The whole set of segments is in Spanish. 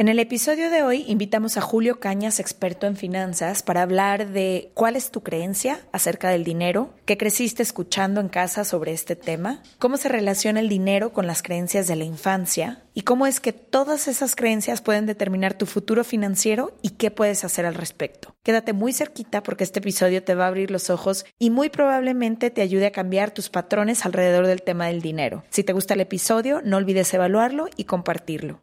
En el episodio de hoy invitamos a Julio Cañas, experto en finanzas, para hablar de cuál es tu creencia acerca del dinero, qué creciste escuchando en casa sobre este tema, cómo se relaciona el dinero con las creencias de la infancia y cómo es que todas esas creencias pueden determinar tu futuro financiero y qué puedes hacer al respecto. Quédate muy cerquita porque este episodio te va a abrir los ojos y muy probablemente te ayude a cambiar tus patrones alrededor del tema del dinero. Si te gusta el episodio, no olvides evaluarlo y compartirlo.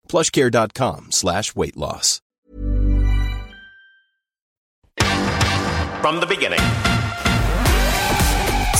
plushcare.com slash weight loss. From the beginning.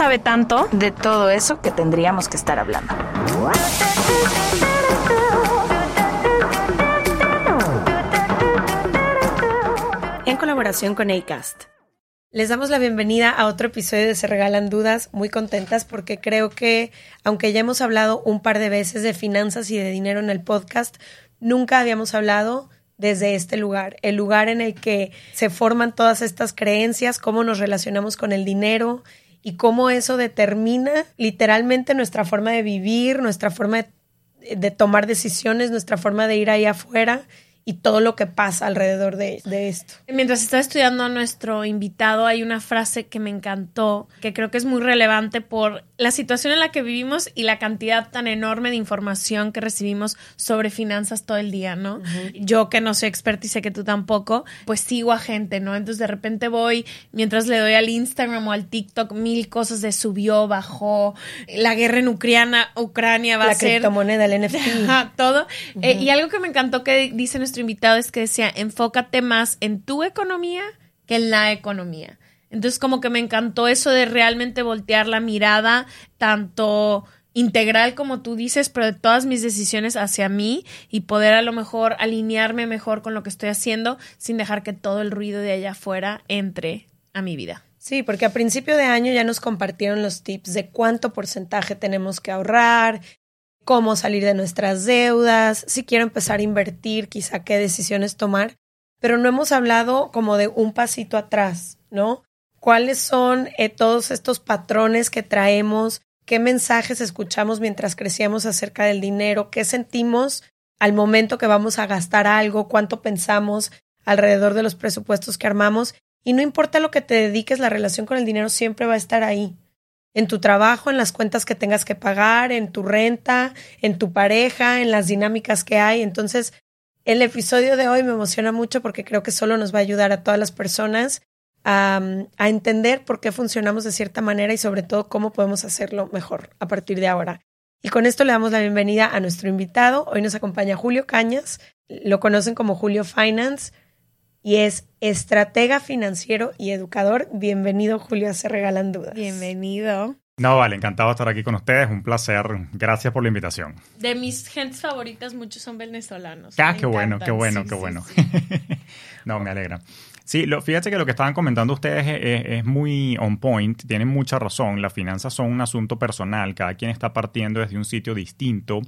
sabe tanto de todo eso que tendríamos que estar hablando. En colaboración con ACAST. Les damos la bienvenida a otro episodio de Se Regalan Dudas, muy contentas porque creo que, aunque ya hemos hablado un par de veces de finanzas y de dinero en el podcast, nunca habíamos hablado desde este lugar, el lugar en el que se forman todas estas creencias, cómo nos relacionamos con el dinero y cómo eso determina literalmente nuestra forma de vivir, nuestra forma de, tomar decisiones, nuestra forma de ir ahí afuera y todo lo que pasa alrededor de, de, esto. Mientras estaba estudiando a nuestro invitado, hay una frase que me encantó, que creo que es muy relevante por la situación en la que vivimos y la cantidad tan enorme de información que recibimos sobre finanzas todo el día, ¿no? Uh -huh. Yo que no soy experta y sé que tú tampoco, pues sigo a gente, ¿no? Entonces de repente voy, mientras le doy al Instagram o al TikTok, mil cosas de subió, bajó, la guerra en Ucrania, Ucrania va la a ser... La criptomoneda, el NFT. todo. Uh -huh. eh, y algo que me encantó que dice nuestro invitado es que decía, enfócate más en tu economía que en la economía. Entonces como que me encantó eso de realmente voltear la mirada tanto integral como tú dices, pero de todas mis decisiones hacia mí y poder a lo mejor alinearme mejor con lo que estoy haciendo sin dejar que todo el ruido de allá afuera entre a mi vida. Sí, porque a principio de año ya nos compartieron los tips de cuánto porcentaje tenemos que ahorrar, cómo salir de nuestras deudas, si quiero empezar a invertir, quizá qué decisiones tomar, pero no hemos hablado como de un pasito atrás, ¿no? ¿Cuáles son eh, todos estos patrones que traemos? ¿Qué mensajes escuchamos mientras crecíamos acerca del dinero? ¿Qué sentimos al momento que vamos a gastar algo? ¿Cuánto pensamos alrededor de los presupuestos que armamos? Y no importa lo que te dediques, la relación con el dinero siempre va a estar ahí en tu trabajo, en las cuentas que tengas que pagar, en tu renta, en tu pareja, en las dinámicas que hay. Entonces, el episodio de hoy me emociona mucho porque creo que solo nos va a ayudar a todas las personas a, a, entender por qué funcionamos de cierta manera y sobre todo cómo podemos hacerlo mejor a partir de ahora. Y con esto le damos la bienvenida a nuestro invitado. Hoy nos acompaña Julio Cañas, lo conocen como Julio Finance y es estratega financiero y educador. Bienvenido, Julio, a Se Regalan Dudas. Bienvenido. No, vale, encantado de estar aquí con ustedes, un placer. Gracias por la invitación. De mis gentes favoritas, muchos son venezolanos. Ah, qué bueno, qué bueno, sí, qué sí, bueno. Sí. no, me alegra. Sí, lo, fíjate que lo que estaban comentando ustedes es, es, muy on point, tienen mucha razón. Las finanzas son un asunto personal, cada quien está partiendo desde un sitio distinto.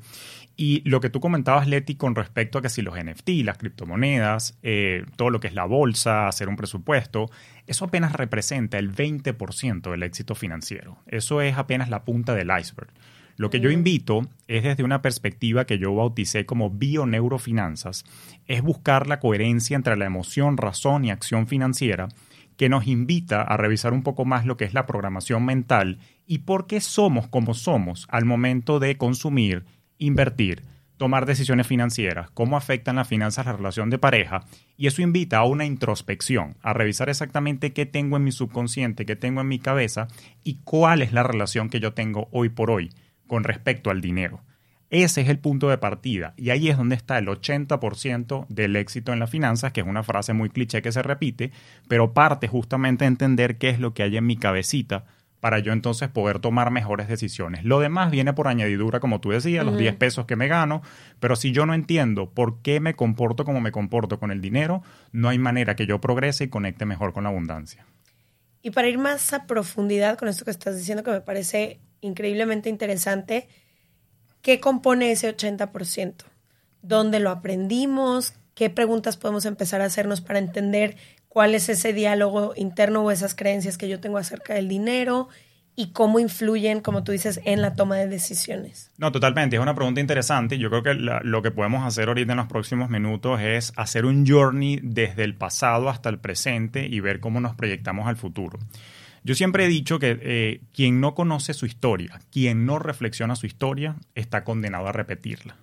Y lo que tú comentabas, Leti, con respecto a que si los NFT, las criptomonedas, eh, todo lo que es la bolsa, hacer un presupuesto, eso apenas representa el 20% del éxito financiero. Eso es apenas la punta del iceberg. Lo que yo invito es desde una perspectiva que yo bauticé como bioneurofinanzas, es buscar la coherencia entre la emoción, razón y acción financiera que nos invita a revisar un poco más lo que es la programación mental y por qué somos como somos al momento de consumir, invertir, tomar decisiones financieras, cómo afectan las finanzas la relación de pareja, y eso invita a una introspección, a revisar exactamente qué tengo en mi subconsciente, qué tengo en mi cabeza y cuál es la relación que yo tengo hoy por hoy con respecto al dinero. Ese es el punto de partida y ahí es donde está el 80% del éxito en las finanzas, que es una frase muy cliché que se repite, pero parte justamente de entender qué es lo que hay en mi cabecita para yo entonces poder tomar mejores decisiones. Lo demás viene por añadidura, como tú decías, los 10 pesos que me gano, pero si yo no entiendo por qué me comporto como me comporto con el dinero, no hay manera que yo progrese y conecte mejor con la abundancia. Y para ir más a profundidad con esto que estás diciendo, que me parece increíblemente interesante. ¿Qué compone ese 80%? ¿Dónde lo aprendimos? ¿Qué preguntas podemos empezar a hacernos para entender cuál es ese diálogo interno o esas creencias que yo tengo acerca del dinero? y cómo influyen, como tú dices, en la toma de decisiones. No, totalmente. Es una pregunta interesante. Yo creo que lo que podemos hacer ahorita en los próximos minutos es hacer un journey desde el pasado hasta el presente y ver cómo nos proyectamos al futuro. Yo siempre he dicho que eh, quien no conoce su historia, quien no reflexiona su historia, está condenado a repetirla.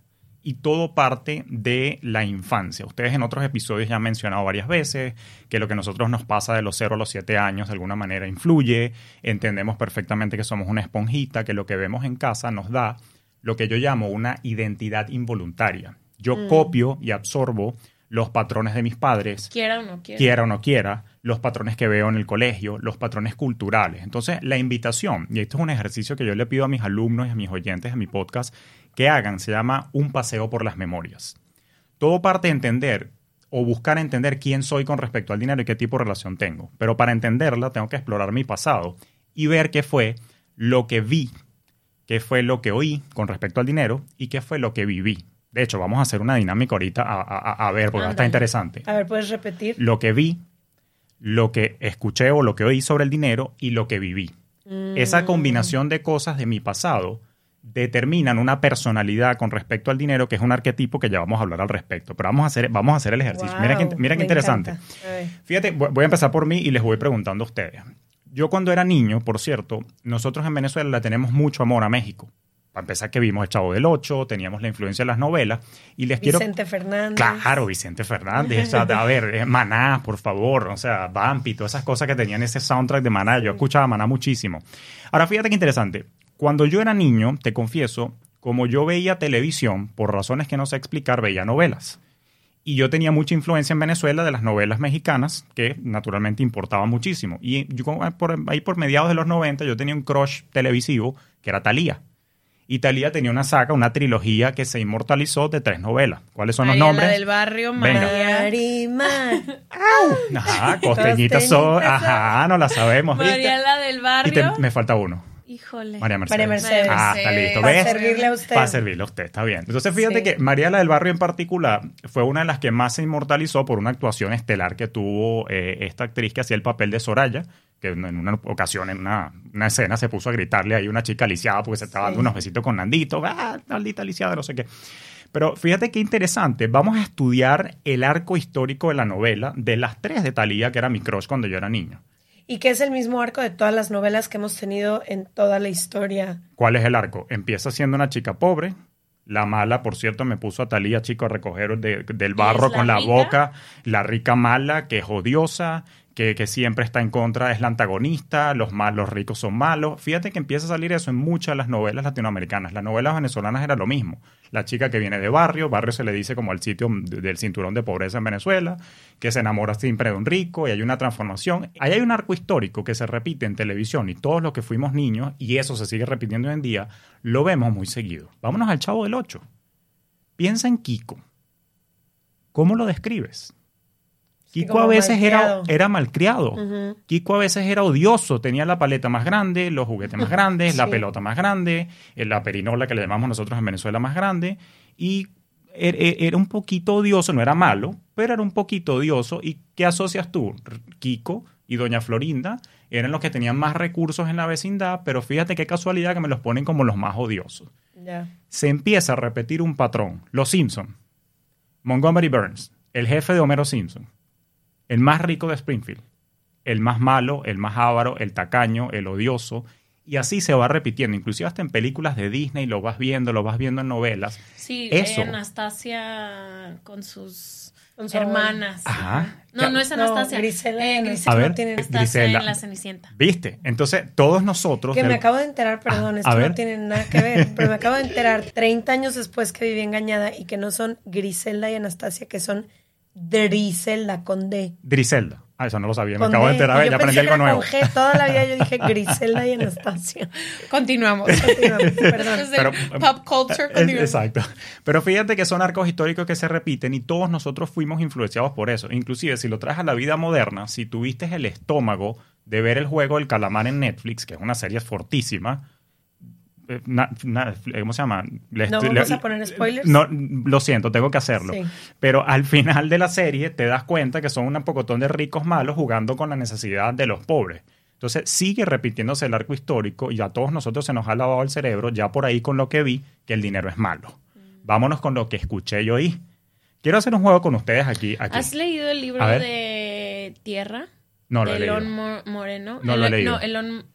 Y todo parte de la infancia. Ustedes en otros episodios ya han mencionado varias veces que lo que a nosotros nos pasa de los 0 a los 7 años de alguna manera influye. Entendemos perfectamente que somos una esponjita, que lo que vemos en casa nos da lo que yo llamo una identidad involuntaria. Yo mm. copio y absorbo los patrones de mis padres. Quiera o no quiera. Quiera o no quiera los patrones que veo en el colegio, los patrones culturales. Entonces, la invitación, y esto es un ejercicio que yo le pido a mis alumnos y a mis oyentes de mi podcast que hagan, se llama un paseo por las memorias. Todo parte de entender o buscar entender quién soy con respecto al dinero y qué tipo de relación tengo. Pero para entenderla tengo que explorar mi pasado y ver qué fue lo que vi, qué fue lo que oí con respecto al dinero y qué fue lo que viví. De hecho, vamos a hacer una dinámica ahorita a, ver, porque está interesante. A ver, ¿puedes repetir? Lo que vi, lo que escuché o lo que oí sobre el dinero y lo que viví. Esa mm. combinación de cosas de mi pasado determinan una personalidad con respecto al dinero, que es un arquetipo que ya vamos a hablar al respecto. Pero vamos a hacer, vamos a hacer el ejercicio. mira qué, mira qué interesante. Fíjate, voy a empezar por mí y les voy preguntando a ustedes. Yo cuando era niño, por cierto, nosotros en Venezuela le tenemos mucho amor a México. Para empezar que vimos El Chavo del Ocho, teníamos la influencia de las novelas y les quiero... Vicente Fernández. Claro, Vicente Fernández. a ver, eh, Maná, por favor, o sea, Bampi, todas esas cosas que tenían ese soundtrack de Maná. Yo escuchaba Maná muchísimo. Ahora, fíjate qué interesante. Cuando yo era niño, te confieso, como yo veía televisión, por razones que no sé explicar, veía novelas. Y yo tenía mucha influencia en Venezuela de las novelas mexicanas, que naturalmente importaba muchísimo. Y yo, por, ahí por mediados de los 90 yo tenía un crush televisivo que era Talía. Italia tenía una saga, una trilogía que se inmortalizó de tres novelas. ¿Cuáles son los nombres? La del barrio, María. Ajá, costeñitas son. Ajá, no la sabemos. María la del barrio. Y me falta uno. Híjole. María Mercedes. María Mercedes. Ah, está listo. ¿Ves? Para servirle a usted. Para servirle a usted, está bien. Entonces, fíjate que María la del Barrio en particular fue una de las que más se inmortalizó por una actuación estelar que tuvo eh, esta actriz que hacía el papel de Soraya, que en una ocasión, en una, escena, se puso a gritarle ahí una chica lisiada porque se estaba dando unos besitos con Nandito. Ah, maldita lisiada, no sé qué. Pero fíjate qué interesante. Vamos a estudiar el arco histórico de la novela de las tres de Talía, que era mi crush cuando yo era niño y que es el mismo arco de todas las novelas que hemos tenido en toda la historia. ¿Cuál es el arco? Empieza siendo una chica pobre. La mala, por cierto, me puso a Talía, chico, a recoger del barro con la boca. La rica mala, que es odiosa, que, siempre está en contra, es la antagonista, los, malos los ricos son malos. Fíjate que empieza a salir eso en muchas de las novelas latinoamericanas. Las novelas venezolanas era lo mismo la chica que viene de barrio, barrio se le dice como el sitio del cinturón de pobreza en Venezuela, que se enamora siempre de un rico y hay una transformación. Ahí hay un arco histórico que se repite en televisión y todos los que fuimos niños, y eso se sigue repitiendo hoy en día, lo vemos muy seguido. Vámonos al Chavo del Ocho. Piensa en Kiko. ¿Cómo lo describes? Kiko a veces era, malcriado. era malcriado. Ujú. Kiko a veces era odioso, tenía la paleta más grande, los juguetes más grandes, la pelota más grande, eh, la perinola que le llamamos nosotros en Venezuela más grande, y er- er- era un poquito odioso, no era malo, pero era un poquito odioso. ¿Y qué asocias tú? Kiko y Doña Florinda eran los que tenían más recursos en la vecindad, pero fíjate qué casualidad que me los ponen como los más odiosos. Se empieza a repetir un patrón. Los Simpson, Montgomery Burns, el jefe de Homero Simpson, el más rico de Springfield, el más malo, el más avaro, el tacaño, el odioso, y así se va repitiendo, inclusive hasta en películas de Disney lo vas viendo, lo vas viendo en novelas. Sí, Eso. Anastasia con sus Con su hermanas. Ajá. No, no es Anastasia. No, Eh, Anastasia. Griselda A ver, no tiene Anastasia Griselda. en la Cenicienta. ¿Viste? Entonces, todos nosotros... Que me del- acabo de enterar, perdón, Ah, esto a ver. no tiene nada que ver, pero me acabo de enterar 30 años después que viví engañada y que no son Griselda y Anastasia, que son Driselda con D. Griselda. Ah, eso no lo sabía, me Con acabo de enterar, yo ya aprendí algo nuevo. Con G, toda la vida yo dije Griselda y Anastasia. Continuamos. Continuamos, Perdón. Pero, pop culture. Eh, continuamos. Exacto. Pero fíjate que son arcos históricos que se repiten y todos nosotros fuimos influenciados por eso. Inclusive, si lo traes a la vida moderna, si tuviste el estómago de ver el juego del calamar en Netflix, que es una serie fortísima, na- na- ¿cómo se llama? Le- ¿No le- vamos a poner spoilers? No, lo siento, tengo que hacerlo. Sí. Pero al final de la serie te das cuenta que son un pocotón de ricos malos jugando con la necesidad de los pobres. Entonces sigue repitiéndose el arco histórico y a todos nosotros se nos ha lavado el cerebro ya por ahí con lo que vi que el dinero es malo. Vámonos con lo que escuché yo ahí. Quiero hacer un juego con ustedes aquí. aquí. ¿Has leído el libro de Tierra? No lo de he leído. Elon Mo- Moreno. No lo he leído. No, Elon,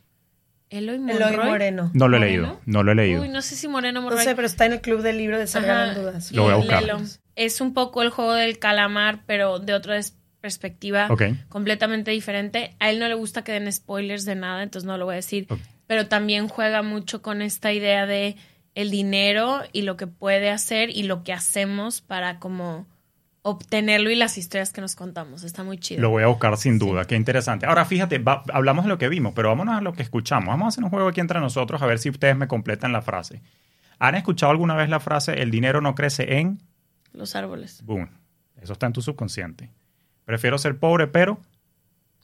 Eloy Eloy. Moreno. No lo he ¿Moreno? leído. No lo he leído. Uy, no sé si Moreno No Monroy. sé, pero está en el club del libro de en Dudas. Lo voy a buscar. léelo. Es un poco el juego del calamar, pero de otra perspectiva Ok. completamente diferente. A él no le gusta que den spoilers de nada, entonces no lo voy a decir. Pero también juega mucho con esta idea de el dinero y lo que puede hacer y lo que hacemos para como obtenerlo y las historias que nos contamos. Está muy chido. Lo voy a buscar sin duda, qué interesante. Ahora fíjate, va- hablamos de lo que vimos, pero vámonos a lo que escuchamos. Vamos a hacer un juego aquí entre nosotros a ver si ustedes me completan la frase. ¿Han escuchado alguna vez la frase el dinero no crece en? Los árboles. Boom. Eso está en tu subconsciente. Prefiero ser pobre, pero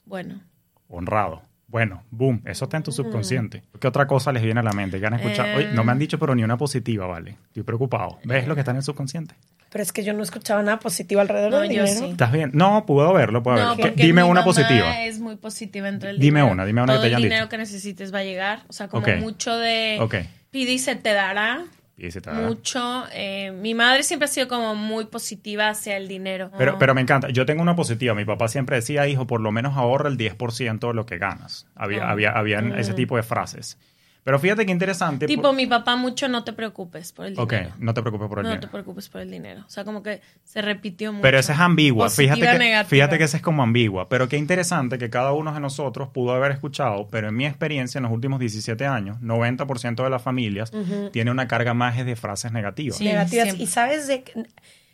Bueno. honrado. Bueno, boom, eso está en tu subconsciente. ¿Qué otra cosa les viene a la mente? ¿Qué han escuchado? Eh. Oye, no me han dicho, pero ni una positiva, ¿vale? Estoy preocupado. ¿Ves lo que está en el subconsciente? Pero es que yo no escuchaba nada positivo alrededor No, del yo dinero. sí. ¿Estás bien? No, puedo verlo, puedo No, verlo. porque Dime mi una mamá positiva. es muy positiva entre el Dime dinero. una, dime una que Todo te hayan el dicho. dinero que necesites va a llegar. O sea, como Ok. mucho de... Ok. Pide y se te dará. Y dice, "Ah". Mucho. eh, mi madre siempre ha sido como muy positiva hacia el dinero. Pero, pero me encanta. Yo tengo una positiva. Mi papá siempre decía, hijo, por lo menos ahorra el 10% de lo que ganas. Había, Ah. había, habían ese tipo de frases. Pero fíjate qué interesante. Tipo, por- mi papá mucho no te preocupes por el Ok, dinero. no te preocupes por el no dinero. te preocupes por el dinero. O sea, como que se repitió mucho. Pero esa es ambigua. Positiva, Fíjate que, negativa. fíjate que esa es como ambigua. Pero qué interesante que cada uno de nosotros pudo haber escuchado, pero en mi experiencia en los últimos 17 años, 90% de las familias tiene una carga más de frases negativas. Sí. negativas. siempre. Y sabes de que-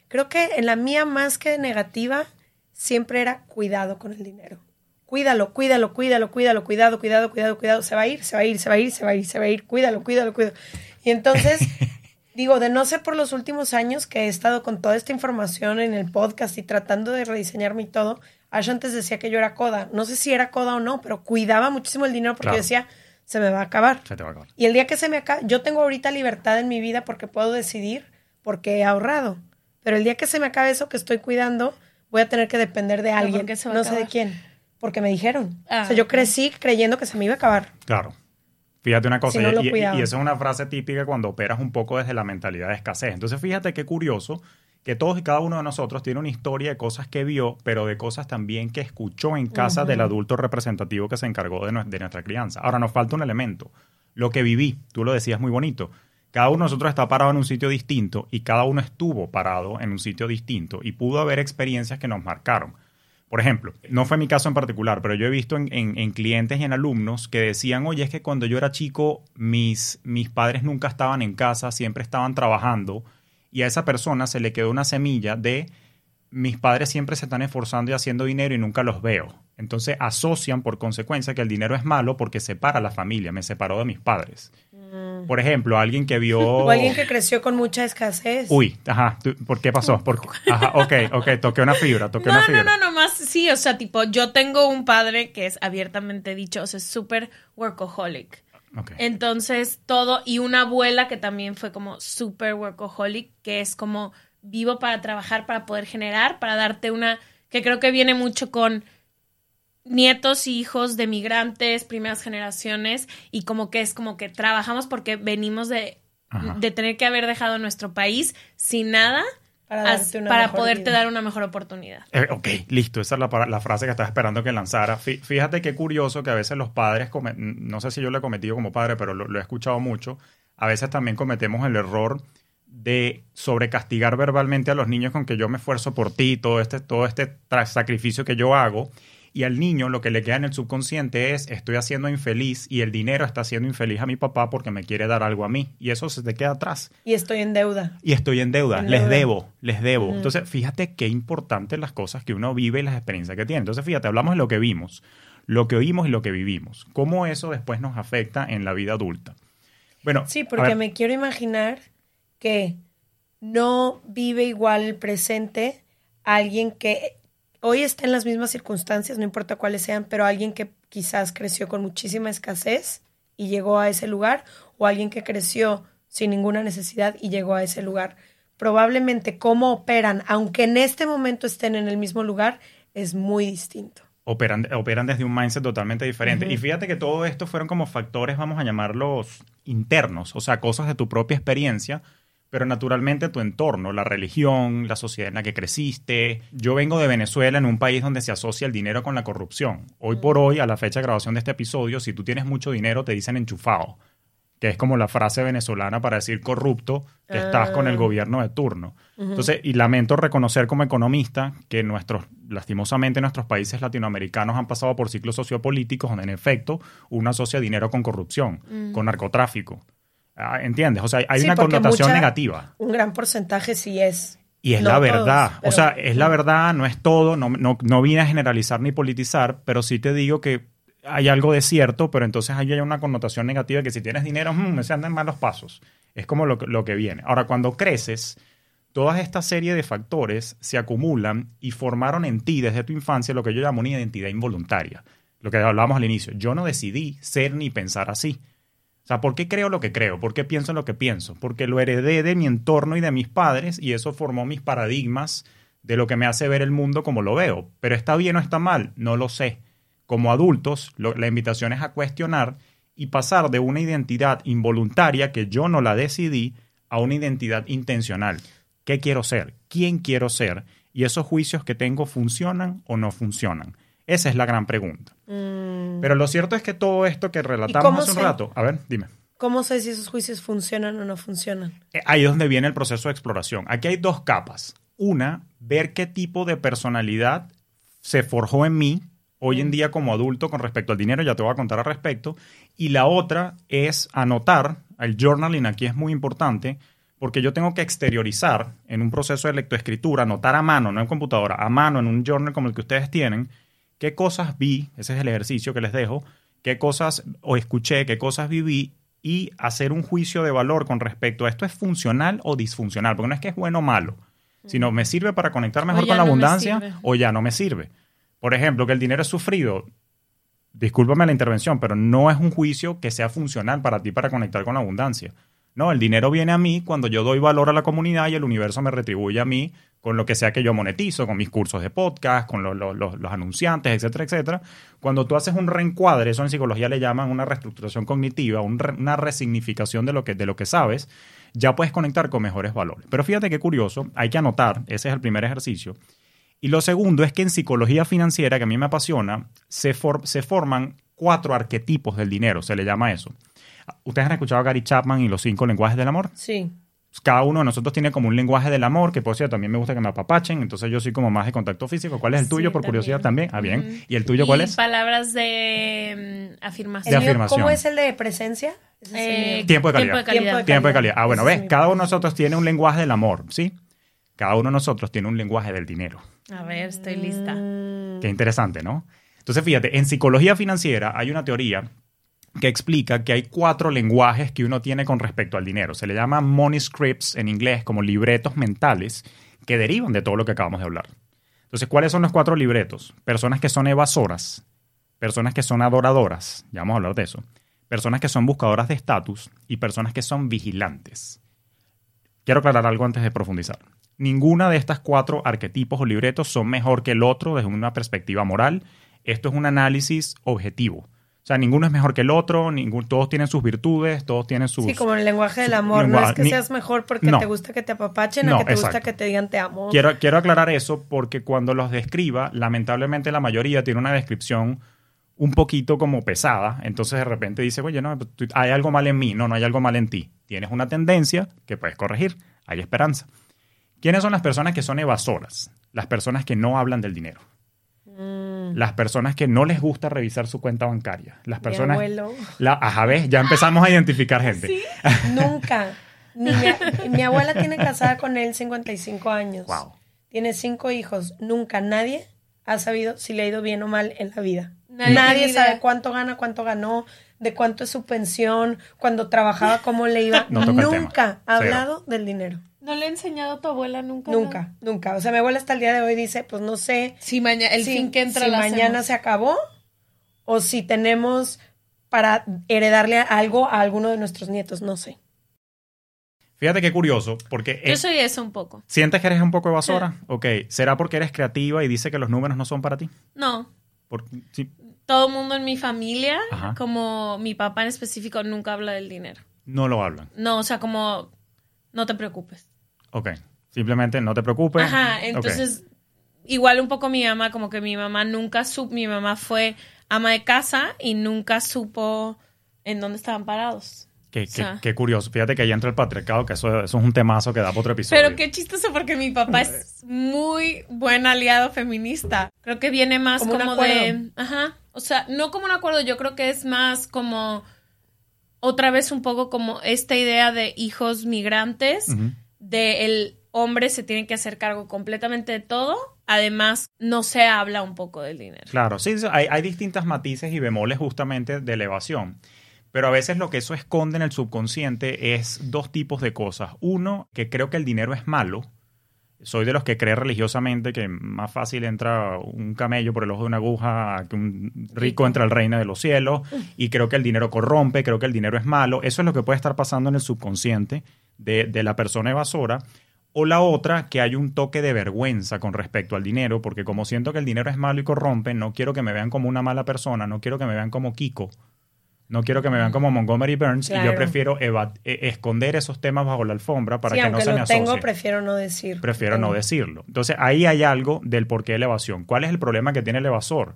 creo que en la mía más que negativa siempre era cuidado con el dinero. Cuídalo, cuídalo, cuídalo, cuídalo, cuidado, cuidado, cuidado, cuidado. Se va a ir, se va a ir, se va a ir, se va a ir, se va a ir. Cuídalo, cuídalo, cuídalo. Y entonces, digo, de no ser por los últimos años que he estado con toda esta información en el podcast y tratando de rediseñarme y todo, Ash antes decía que yo era coda. No sé si era coda o no, pero cuidaba muchísimo el dinero porque Claro. yo decía, se me va a acabar. Se te va a acabar. Y el día que se me acabe, yo tengo ahorita libertad en mi vida porque puedo decidir, porque he ahorrado. Pero el día que se me acabe eso que estoy cuidando, voy a tener que depender de alguien. qué se va a no sé de quién. Porque me dijeron. Ah, o sea, yo ok. crecí creyendo que se me iba a acabar. Claro. Fíjate una cosa, Si no lo y, y- y esa es una frase típica cuando operas un poco desde la mentalidad de escasez. Entonces, fíjate qué curioso que todos y cada uno de nosotros tiene una historia de cosas que vio, pero de cosas también que escuchó en casa del adulto representativo que se encargó de, de nuestra crianza. Ahora, nos falta un elemento. Lo que viví, tú lo decías muy bonito. Cada uno de nosotros está parado en un sitio distinto y cada uno estuvo parado en un sitio distinto y pudo haber experiencias que nos marcaron. Por ejemplo, no fue mi caso en particular, pero yo he visto en, en- en clientes y en alumnos que decían, oye, es que cuando yo era chico, mis, mis padres nunca estaban en casa, siempre estaban trabajando, y a esa persona se le quedó una semilla de, mis padres siempre se están esforzando y haciendo dinero y nunca los veo. Entonces asocian por consecuencia que el dinero es malo porque separa a la familia, me separó de mis padres. Por ejemplo, alguien que vio... O alguien que creció con mucha escasez. Uy, ajá, ¿por qué pasó? Por- Ajá, ok, ok, toqué una fibra, toqué una fibra. no, no, no, más sí, o sea, tipo, yo tengo un padre que es abiertamente dicho, o sea, es súper workaholic. Ok. Entonces, todo, y una abuela que también fue como súper workaholic, que es como vivo para trabajar, para poder generar, para darte una, que creo que viene mucho con nietos y hijos de migrantes, primeras generaciones, y como que es como que trabajamos porque venimos de, de tener que haber dejado nuestro país sin nada Para as- darte una para poderte vida. dar una mejor oportunidad. Eh, ok, listo. Esa es la, para- la frase que estaba esperando que lanzara. Fí- Fíjate qué curioso que a veces los padres, come- no sé si yo lo he cometido como padre, pero lo, lo he escuchado mucho, a veces también cometemos el error de sobrecastigar verbalmente a los niños con que yo me esfuerzo por ti, todo este, todo este sacrificio que yo hago. Y al niño lo que le queda en el subconsciente es estoy haciendo infeliz y el dinero está haciendo infeliz a mi papá porque me quiere dar algo a mí. Y eso se te queda atrás Y estoy en deuda. y estoy en deuda, En les deuda. debo, les debo. Entonces, fíjate qué importantes las cosas que uno vive y las experiencias que tiene. Entonces, fíjate, hablamos de lo que vimos, lo que oímos y lo que vivimos. ¿Cómo eso después nos afecta en la vida adulta? Bueno, Sí, porque me quiero imaginar que no vive igual el presente alguien que hoy está en las mismas circunstancias, no importa cuáles sean, pero alguien que quizás creció con muchísima escasez y llegó a ese lugar, o alguien que creció sin ninguna necesidad y llegó a ese lugar. Probablemente cómo operan, aunque en este momento estén en el mismo lugar, es muy distinto. operan, operan desde un mindset totalmente diferente. Y fíjate que todo esto fueron como factores, vamos a llamarlos internos, o sea, cosas de tu propia experiencia, pero naturalmente tu entorno, la religión, la sociedad en la que creciste. Yo vengo de Venezuela, en un país donde se asocia el dinero con la corrupción. Hoy por hoy, a la fecha de grabación de este episodio, si tú tienes mucho dinero, te dicen enchufado, que es como la frase venezolana para decir corrupto, que estás con el gobierno de turno. Entonces, y lamento reconocer como economista que nuestros, lastimosamente, nuestros países latinoamericanos han pasado por ciclos sociopolíticos donde, en efecto, uno asocia dinero con corrupción, con narcotráfico. Ah, ¿Entiendes? O sea, hay Sí, una connotación mucha- negativa. Un gran porcentaje sí es. Y es No la todos, verdad. o sea, es la verdad, no es todo. No, no, no vine a generalizar ni politizar, pero sí te digo que hay algo de cierto, pero entonces ahí hay una connotación negativa que si tienes dinero, mm, se andan malos pasos. Es como lo, que- lo que viene. Ahora, cuando creces, toda esta serie de factores se acumulan y formaron en ti desde tu infancia lo que yo llamo una identidad involuntaria. Lo que hablábamos al inicio. Yo no decidí ser ni pensar así. O sea, ¿por qué creo lo que creo? ¿Por qué pienso en lo que pienso? Porque lo heredé de mi entorno y de mis padres y eso formó mis paradigmas de lo que me hace ver el mundo como lo veo. Pero está bien o está mal, no lo sé. Como adultos, la invitación es a cuestionar y pasar de una identidad involuntaria que yo no la decidí a una identidad intencional. ¿Qué quiero ser? ¿Quién quiero ser? Y esos juicios que tengo funcionan o no funcionan. Esa es la gran pregunta. Pero lo cierto es que todo esto que relatamos hace un sé? rato, a ver, dime. ¿Cómo sé si esos juicios funcionan o no funcionan? Eh, Ahí es donde viene el proceso de exploración. Aquí hay dos capas. Una, ver qué tipo de personalidad se forjó en mí hoy en día como adulto con respecto al dinero, ya te voy a contar al respecto. Y la otra es anotar, el journaling aquí es muy importante, porque yo tengo que exteriorizar en un proceso de lectoescritura, anotar a mano, no en computadora, a mano, en un journal como el que ustedes tienen, qué cosas vi, ese es el ejercicio que les dejo, qué cosas o escuché, qué cosas viví y hacer un juicio de valor con respecto a esto es funcional o disfuncional, porque no es que es bueno o malo, sino me sirve para conectar mejor con la no abundancia o ya no me sirve. Por ejemplo, que el dinero es sufrido, discúlpame la intervención, pero no es un juicio que sea funcional para ti para conectar con la abundancia. No, el dinero viene a mí cuando yo doy valor a la comunidad y el universo me retribuye a mí con lo que sea que yo monetizo, con mis cursos de podcast, con lo- lo- lo- los anunciantes, etcétera, etcétera. Cuando tú haces un reencuadre, eso en psicología le llaman una reestructuración cognitiva, re- una resignificación de lo, que, de lo que sabes, ya puedes conectar con mejores valores. Pero fíjate qué curioso, hay que anotar, ese es el primer ejercicio. Y lo segundo es que en psicología financiera, que a mí me apasiona, se, for- se forman cuatro arquetipos del dinero, se le llama eso. Ustedes han escuchado a Gary Chapman y los cinco lenguajes del amor. Sí. Cada uno de nosotros tiene como un lenguaje del amor, que por cierto, también me gusta que me apapachen, entonces yo soy como más de contacto físico. ¿Cuál es el tuyo, Sí, por curiosidad también? Ah, bien. ¿Y el tuyo cuál Y es? palabras de mm, afirmación. De afirmación. ¿Cómo es el de presencia? Eh. Tiempo de calidad. Tiempo de calidad. Tiempo de Tiempo de calidad. Ah, bueno, ves, cada uno de nosotros tiene un lenguaje del amor, ¿sí? Cada uno de nosotros tiene un lenguaje del dinero. A ver, estoy lista. Mm. Qué interesante, ¿no? Entonces, fíjate, en psicología financiera hay una teoría que explica que hay cuatro lenguajes que uno tiene con respecto al dinero. Se le llama money scripts en inglés, como libretos mentales, que derivan de todo lo que acabamos de hablar. Entonces, ¿cuáles son los cuatro libretos? Personas que son evasoras, personas que son adoradoras, ya vamos a hablar de eso, personas que son buscadoras de estatus y personas que son vigilantes. Quiero aclarar algo antes de profundizar. Ninguna de estas cuatro arquetipos o libretos son mejor que el otro desde una perspectiva moral. Esto es un análisis objetivo. O sea, ninguno es mejor que el otro, ningún, todos tienen sus virtudes, todos tienen sus... Sí, como el lenguaje del amor. no es que ni- seas mejor porque No. te gusta que te apapachen, No, o que te gusta exacto. que te digan te amo. Quiero, quiero aclarar eso porque cuando los describa, lamentablemente la mayoría tiene una descripción un poquito como pesada. Entonces de repente dice, oye, no, hay algo mal en mí. No, no hay algo mal en ti. Tienes una tendencia que puedes corregir. Hay esperanza. ¿Quiénes son las personas que son evasoras? Las personas que no hablan del dinero. Las personas que no les gusta revisar su cuenta bancaria. Las Mi personas... abuelo. La, ajá, ¿ves? Ya empezamos a identificar gente. Nunca. Ni mi, mi abuela tiene casada con él 55 años. Wow. Tiene cinco hijos. Nunca nadie ha sabido si le ha ido bien o mal en la vida. Nadie Nadie, sabe cuánto gana, cuánto ganó, de cuánto es su pensión, cuando trabajaba, cómo le iba. No. Nunca ha Cero. hablado del dinero. ¿No le he enseñado a tu abuela nunca? Nunca, nunca. O sea, mi abuela hasta el día de hoy dice, pues no sé Si mañana, el si, fin que entra si la mañana hacemos. se acabó o si tenemos para heredarle algo a alguno de nuestros nietos, no sé. Fíjate qué curioso, porque... Yo es- soy eso un poco. ¿Sientes que eres un poco evasora? Ok. ¿Será porque eres creativa y dice que los números no son para ti? No. Por- sí, Todo el mundo en mi familia, Ajá. como mi papá en específico, nunca habla del dinero. no lo hablan. No, o sea, como, no te preocupes. Ok. Simplemente no te preocupes. Ajá, entonces, igual un poco mi mamá, como que mi mamá nunca supo, mi mamá fue ama de casa y nunca supo en dónde estaban parados. Qué, o qué- sea. qué curioso. Fíjate que ahí entra el patriarcado, que eso, eso es un temazo que da para otro episodio. Pero qué chistoso porque mi papá es muy buen aliado feminista. Creo que viene más Como como, un de, acuerdo. ajá, o sea, no como un acuerdo, yo creo que es más como otra vez un poco como esta idea de hijos migrantes. De el hombre se tiene que hacer cargo completamente de todo. Además, no se habla un poco del dinero. Claro, sí, hay, hay distintas matices y bemoles justamente de elevación. Pero a veces lo que eso esconde en el subconsciente es dos tipos de cosas. Uno, que creo que el dinero es malo. Soy de los que cree religiosamente que más fácil entra un camello por el ojo de una aguja que un rico entra al reino de los cielos. Y creo que el dinero corrompe, creo que el dinero es malo. Eso es lo que puede estar pasando en el subconsciente de, de la persona evasora. O la otra, que hay un toque de vergüenza con respecto al dinero, porque como siento que el dinero es malo y corrompe, no quiero que me vean como una mala persona, no quiero que me vean como Kiko, no quiero que me vean como Montgomery Burns, y yo prefiero eh, esconder esos temas bajo la alfombra para sí, que no se me asocie. tengo, prefiero no decir. Prefiero no decirlo. Entonces ahí hay algo del porqué de la evasión. ¿Cuál es el problema que tiene el evasor?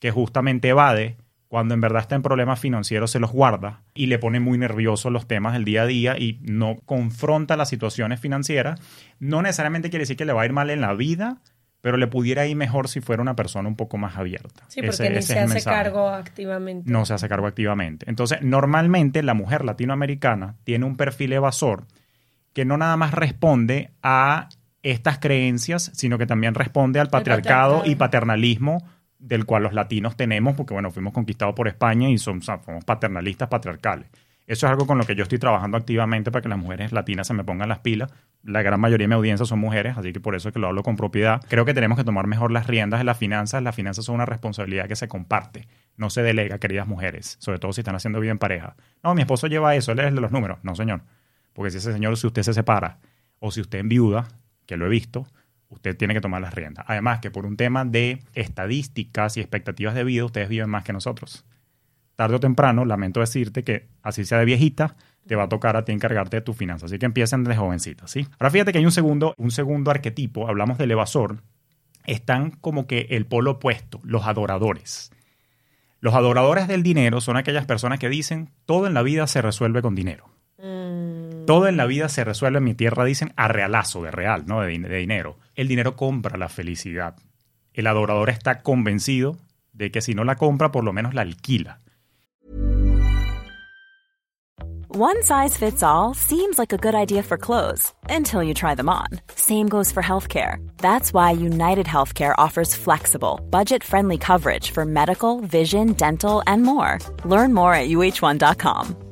Que justamente evade cuando en verdad está en problemas financieros, se los guarda y le pone muy nervioso los temas del día a día y no confronta las situaciones financieras. No necesariamente quiere decir que le va a ir mal en la vida, pero le pudiera ir mejor si fuera una persona un poco más abierta. Sí, porque Ese- ni ese se hace mensaje cargo activamente. no se hace cargo activamente. Entonces, normalmente la mujer latinoamericana tiene un perfil evasor que no nada más responde a estas creencias, sino que también responde al patriarcado, patriarcado. y paternalismo del cual los latinos tenemos, porque bueno, fuimos conquistados por España y somos, somos paternalistas patriarcales. Eso es algo con lo que yo estoy trabajando activamente para que las mujeres latinas se me pongan las pilas. La gran mayoría de mi audiencia son mujeres, así que por eso es que lo hablo con propiedad. Creo que tenemos que tomar mejor las riendas de las finanzas. Las finanzas son una responsabilidad que se comparte, no se delega, queridas mujeres, sobre todo si están haciendo vida en pareja. No, mi esposo lleva eso, él es el de los números. No, señor. Porque si ese señor, si usted se separa o si usted enviuda, que lo he visto, usted tiene que tomar las riendas. Además que por un tema de estadísticas y expectativas de vida, ustedes viven más que nosotros tarde o temprano, lamento decirte que así sea de viejita, te va a tocar a ti encargarte de tus finanzas. Así que empiecen desde jovencita, ¿sí? Ahora fíjate que hay un segundo, un segundo arquetipo, hablamos del evasor, están como que el polo opuesto, los adoradores. Los adoradores del dinero son aquellas personas que dicen, todo en la vida se resuelve con dinero. Mm, Todo en la vida se resuelve en mi tierra, dicen, a realazo, de real, ¿no? De, de dinero. El dinero compra la felicidad. El adorador está convencido de que si no la compra, por lo menos la alquila. One size fits all seems like a good idea for clothes until you try them on. Same goes for healthcare. That's why United Healthcare offers flexible, budget friendly coverage for medical, vision, dental, and more. Learn more at uh1.com.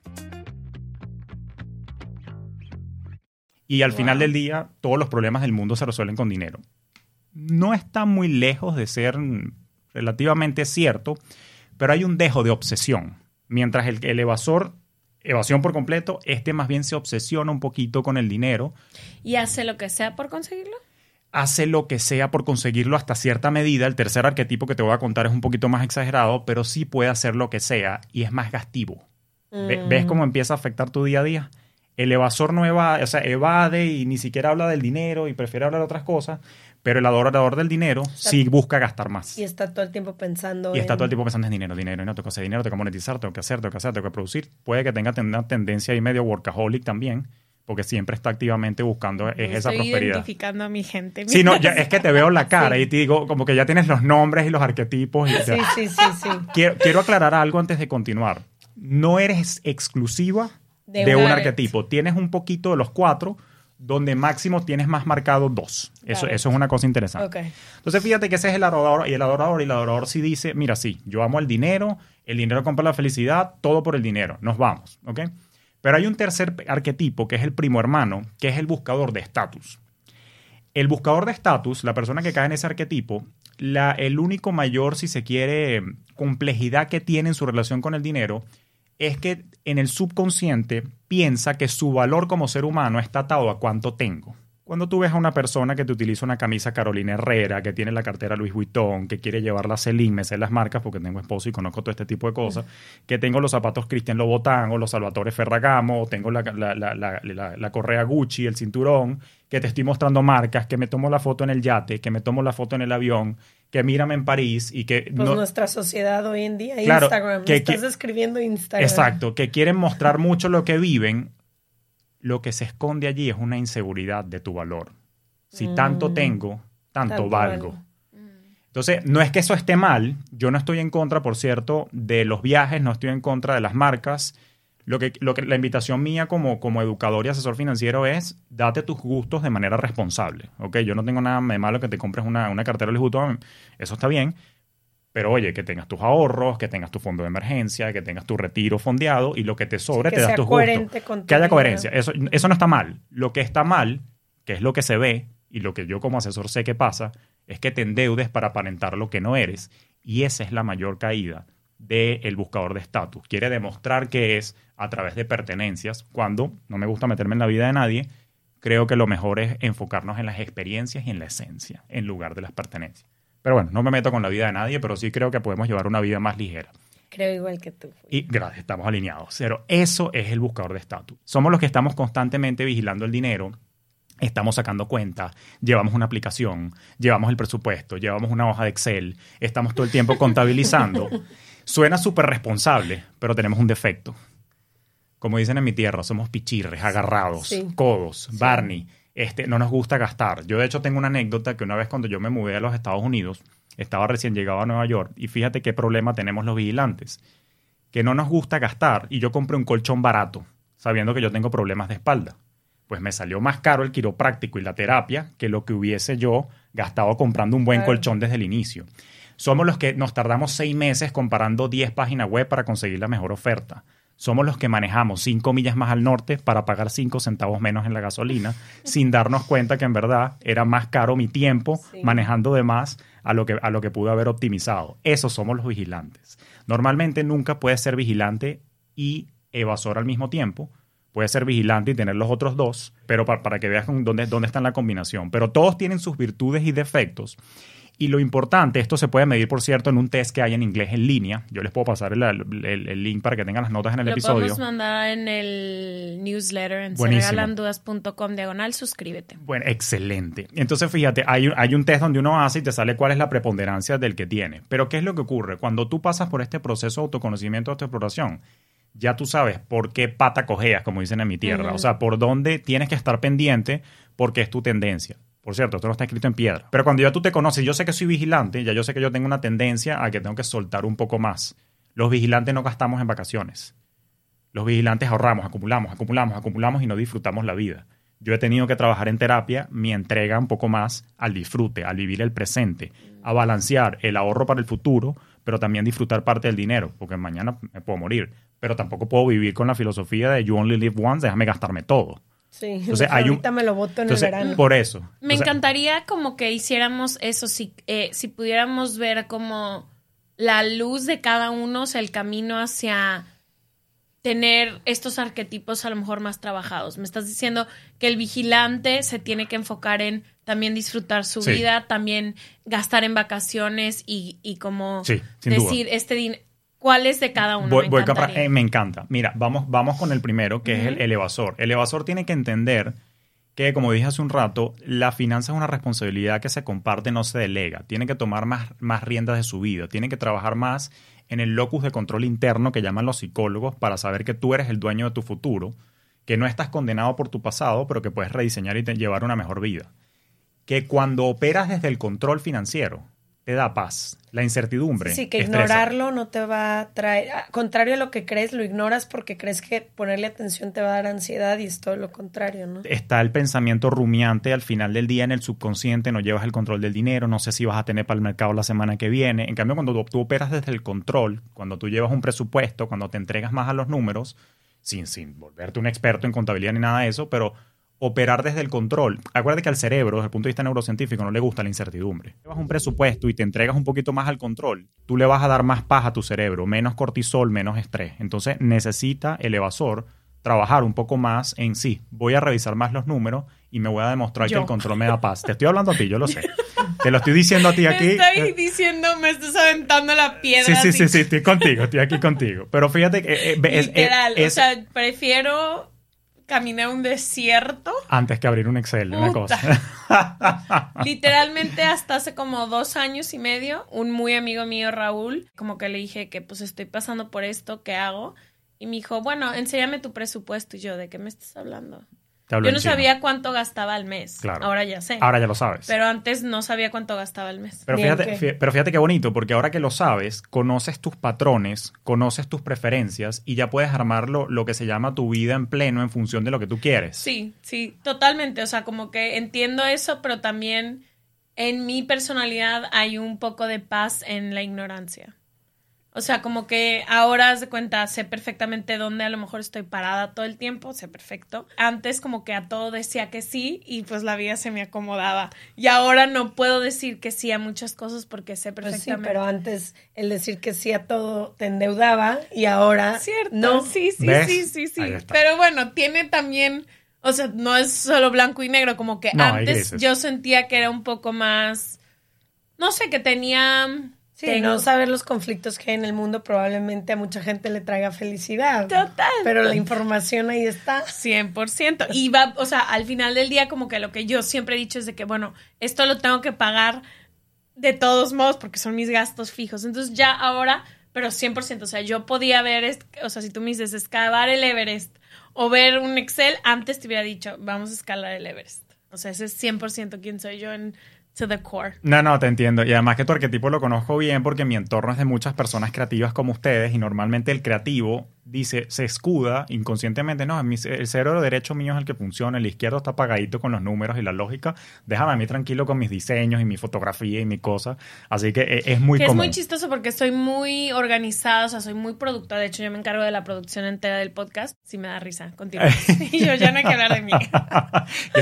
Y al final del día, todos los problemas del mundo se resuelven con dinero. No está muy lejos de ser relativamente cierto, pero hay un dejo de obsesión. Mientras el, el evasor, evasión por completo, este más bien se obsesiona un poquito con el dinero. ¿Y hace lo que sea por conseguirlo? Hace lo que sea por conseguirlo hasta cierta medida. El tercer arquetipo que te voy a contar es un poquito más exagerado, pero sí puede hacer lo que sea y es más gastivo. Ve- ¿Ves cómo empieza a afectar tu día a día? El evasor no evade, o sea, evade y ni siquiera habla del dinero y prefiere hablar de otras cosas, pero el adorador del dinero sí busca gastar más. Y está todo el tiempo pensando Y está en- todo el tiempo pensando en dinero, dinero, y no tengo que hacer dinero, tengo que monetizar, tengo que hacer, tengo que hacer, tengo que producir. Puede que tenga ten- una tendencia ahí medio workaholic también, porque siempre está activamente buscando es esa Estoy prosperidad. identificando a mi gente. Sí, no, ya- es que te veo la cara y te digo, como que ya tienes los nombres y los arquetipos. Y Sí, sí, sí, sí. quiero, quiero aclarar algo antes de continuar. No eres exclusiva De un arquetipo. Tienes un poquito de los cuatro, donde máximo tienes más marcado dos. Eso, eso es una cosa interesante. Entonces fíjate que ese es el adorador y el adorador y el adorador sí dice, mira, sí, yo amo el dinero, el dinero compra la felicidad, todo por el dinero, nos vamos, ¿ok? Pero hay un tercer arquetipo que es el primo hermano, que es el buscador de estatus. El buscador de estatus, la persona que cae en ese arquetipo, la, el único mayor, si se quiere, complejidad que tiene en su relación con el dinero es que en el subconsciente piensa que su valor como ser humano está atado a cuánto tengo. Cuando tú ves a una persona que te utiliza una camisa Carolina Herrera, que tiene la cartera Louis Vuitton, que quiere llevarla a Celine, me sé las marcas porque tengo esposo y conozco todo este tipo de cosas, que tengo los zapatos Cristian Louboutin o los Salvatore Ferragamo, o tengo la, la- la- la- la- la correa Gucci, el cinturón, que te estoy mostrando marcas, que me tomo la foto en el yate, que me tomo la foto en el avión, que mírame en París y que... Pues no- nuestra sociedad hoy en día, Claro, Instagram. que- estás que- escribiendo Instagram. Exacto, que quieren mostrar mucho lo que viven, lo que se esconde allí es una inseguridad de tu valor. Si tanto tengo, tanto, Tanto valgo. valgo. Entonces, no es que eso esté mal, yo no estoy en contra, por cierto, de los viajes, no estoy en contra de las marcas. Lo que, lo que, la invitación mía como, como educador y asesor financiero es date tus gustos de manera responsable. ¿ok? Yo no tengo nada de malo que te compres una, una cartera Louis Vuitton, eso está bien, pero oye, que tengas tus ahorros, que tengas tu fondo de emergencia, que tengas tu retiro fondeado y lo que te sobre que te das tus gustos. con tu Que haya coherencia. Eso, eso no está mal. Lo que está mal que es lo que se ve y lo que yo como asesor sé que pasa, es que te endeudes para aparentar lo que no eres. Y esa es la mayor caída del buscador de estatus. Quiere demostrar que es a través de pertenencias, cuando no me gusta meterme en la vida de nadie, creo que lo mejor es enfocarnos en las experiencias y en la esencia, en lugar de las pertenencias. Pero bueno, no me meto con la vida de nadie, pero sí creo que podemos llevar una vida más ligera. Creo igual que tú. Y gracias, estamos alineados. Pero eso es el buscador de estatus. Somos los que estamos constantemente vigilando el dinero, estamos sacando cuentas, llevamos una aplicación, llevamos el presupuesto, llevamos una hoja de Excel, estamos todo el tiempo contabilizando. Suena súper responsable, pero tenemos un defecto. Como dicen en mi tierra, somos pichirres, agarrados, codos, Barney. Este, no nos gusta gastar. Yo de hecho tengo una anécdota que una vez cuando yo me mudé a los Estados Unidos, estaba recién llegado a Nueva York y fíjate qué problema tenemos los vigilantes. Que no nos gusta gastar y yo compré un colchón barato, sabiendo que yo tengo problemas de espalda. Pues me salió más caro el quiropráctico y la terapia que lo que hubiese yo gastado comprando un buen colchón desde el inicio. Somos los que nos tardamos seis meses comparando 10 páginas web para conseguir la mejor oferta somos los que manejamos cinco millas más al norte para pagar cinco centavos menos en la gasolina, sin darnos cuenta que en verdad era más caro mi tiempo manejando de más a lo, que, a lo que pude haber optimizado. Esos somos los vigilantes. Normalmente nunca puedes ser vigilante y evasor al mismo tiempo. Puedes ser vigilante y tener los otros dos, pero para, para que veas dónde, dónde está la combinación. Pero todos tienen sus virtudes y defectos. Y lo importante, esto se puede medir, por cierto, en un test que hay en inglés en línea. Yo les puedo pasar el, link para que tengan las notas en el episodio. Lo podemos mandar en el newsletter en regalandudas.com diagonal, suscríbete. Bueno, excelente. Entonces, fíjate, hay un, hay un test donde uno hace y te sale cuál es la preponderancia del que tiene. Pero, ¿qué es lo que ocurre? Cuando tú pasas por este proceso de autoconocimiento, de autoexploración, ya tú sabes por qué pata cojeas, como dicen en mi tierra. O sea, por dónde tienes que estar pendiente porque es tu tendencia. Por cierto, esto no está escrito en piedra. Pero cuando ya tú te conoces, yo sé que soy vigilante, ya yo sé que yo tengo una tendencia a que tengo que soltar un poco más. Los vigilantes no gastamos en vacaciones. Los vigilantes ahorramos, acumulamos, acumulamos, acumulamos y no disfrutamos la vida. Yo he tenido que trabajar en terapia mi entrega un poco más al disfrute, al vivir el presente, a balancear el ahorro para el futuro, pero también disfrutar parte del dinero, porque mañana me puedo morir. Pero tampoco puedo vivir con la filosofía de you only live once, déjame gastarme todo. Sí, entonces, ahorita me lo voto en el verano. Por eso. Me encantaría como que hiciéramos eso, si, eh, si pudiéramos ver como la luz de cada uno, o sea, el camino hacia tener estos arquetipos a lo mejor más trabajados. Me estás diciendo que el vigilante se tiene que enfocar en también disfrutar su vida, también gastar en vacaciones y, y como decir, este dinero ¿Cuál es de cada uno? me, eh, me, encanta. Mira, vamos, vamos con el primero, que es el, el evasor. El evasor tiene que entender que, como dije hace un rato, la finanza es una responsabilidad que se comparte, no se delega. Tiene que tomar más, más riendas de su vida. Tiene que trabajar más en el locus de control interno que llaman los psicólogos para saber que tú eres el dueño de tu futuro, que no estás condenado por tu pasado, pero que puedes rediseñar y llevar una mejor vida. Que cuando operas desde el control financiero, te da paz. La incertidumbre. Sí, que ignorarlo no te va a traer. Contrario a lo que crees, lo ignoras porque crees que ponerle atención te va a dar ansiedad y es todo lo contrario, ¿no? Está el pensamiento rumiante al final del día en el subconsciente, no llevas el control del dinero, no sé si vas a tener para el mercado la semana que viene. En cambio, cuando tú operas desde el control, cuando tú llevas un presupuesto, cuando te entregas más a los números, sin, sin volverte un experto en contabilidad ni nada de eso, pero operar desde el control. Acuérdate que al cerebro, desde el punto de vista neurocientífico, no le gusta la incertidumbre. Llevas un presupuesto y te entregas un poquito más al control, tú le vas a dar más paz a tu cerebro, menos cortisol, menos estrés. Entonces necesita el evasor trabajar un poco más en sí. Voy a revisar más los números y me voy a demostrar que el control me da paz. Te estoy hablando a ti, yo lo sé. Te lo estoy diciendo a ti aquí. Me estoy diciendo, me estás aventando la piedra. Sí, sí, sí, sí, estoy contigo, estoy aquí contigo. Pero fíjate que... Eh, eh, Literal, o sea, prefiero caminé un desierto. Antes que abrir un Excel, una cosa. Literalmente hasta hace como dos años y medio, un muy amigo mío, Raúl, como que le dije que pues estoy pasando por esto, ¿qué hago? Y me dijo, bueno, enséñame tu presupuesto. Y yo, ¿de qué me estás hablando? Yo no sabía cuánto gastaba al mes. Claro. Ahora ya sé. Ahora ya lo sabes. Pero antes no sabía cuánto gastaba al mes. Pero fíjate, pero fíjate qué bonito, porque ahora que lo sabes, conoces tus patrones, conoces tus preferencias y ya puedes armar lo, que se llama tu vida en pleno en función de lo que tú quieres. Sí, sí, totalmente. O sea, como que entiendo eso, pero también en mi personalidad hay un poco de paz en la ignorancia. O sea, como que ahora haz de cuenta, sé perfectamente dónde a lo mejor estoy parada todo el tiempo, sé perfecto. Antes como que a todo decía que sí y pues la vida se me acomodaba. Y ahora no puedo decir que sí a muchas cosas porque sé Pues sí, perfectamente. pero antes el decir que sí a todo te endeudaba y ahora Cierto, no. sí, sí, ¿Ves? sí, sí, sí. Pero bueno, tiene también, o sea, no es solo blanco y negro, como que No, antes yo sentía que era un poco más, no sé, que tenía... Sí, tengo- no saber los conflictos que hay en el mundo probablemente a mucha gente le traiga felicidad. Total. Pero la información ahí está. 100%. Y va, o sea, al final del día como que lo que yo siempre he dicho es de que, bueno, esto lo tengo que pagar de todos modos porque son mis gastos fijos. Entonces ya ahora, pero 100%, o sea, yo podía ver, es- o sea, si tú me dices escalar el Everest o ver un Excel, antes te hubiera dicho, vamos a escalar el Everest. O sea, ese es 100% quién soy yo en to the core. No, no, te entiendo. Y además que tu arquetipo lo conozco bien porque mi entorno es de muchas personas creativas como ustedes y normalmente el creativo dice, se escuda inconscientemente, no, el cerebro derecho mío es el que funciona, el izquierdo está apagadito con los números y la lógica, déjame a mí tranquilo con mis diseños y mi fotografía y mi cosa. Así que eh, es muy que es común. muy chistoso porque soy muy organizada, o sea, soy muy productora. De hecho, yo me encargo de la producción entera del podcast. Sí me da risa contigo. y yo ya no hay que hablar de mí.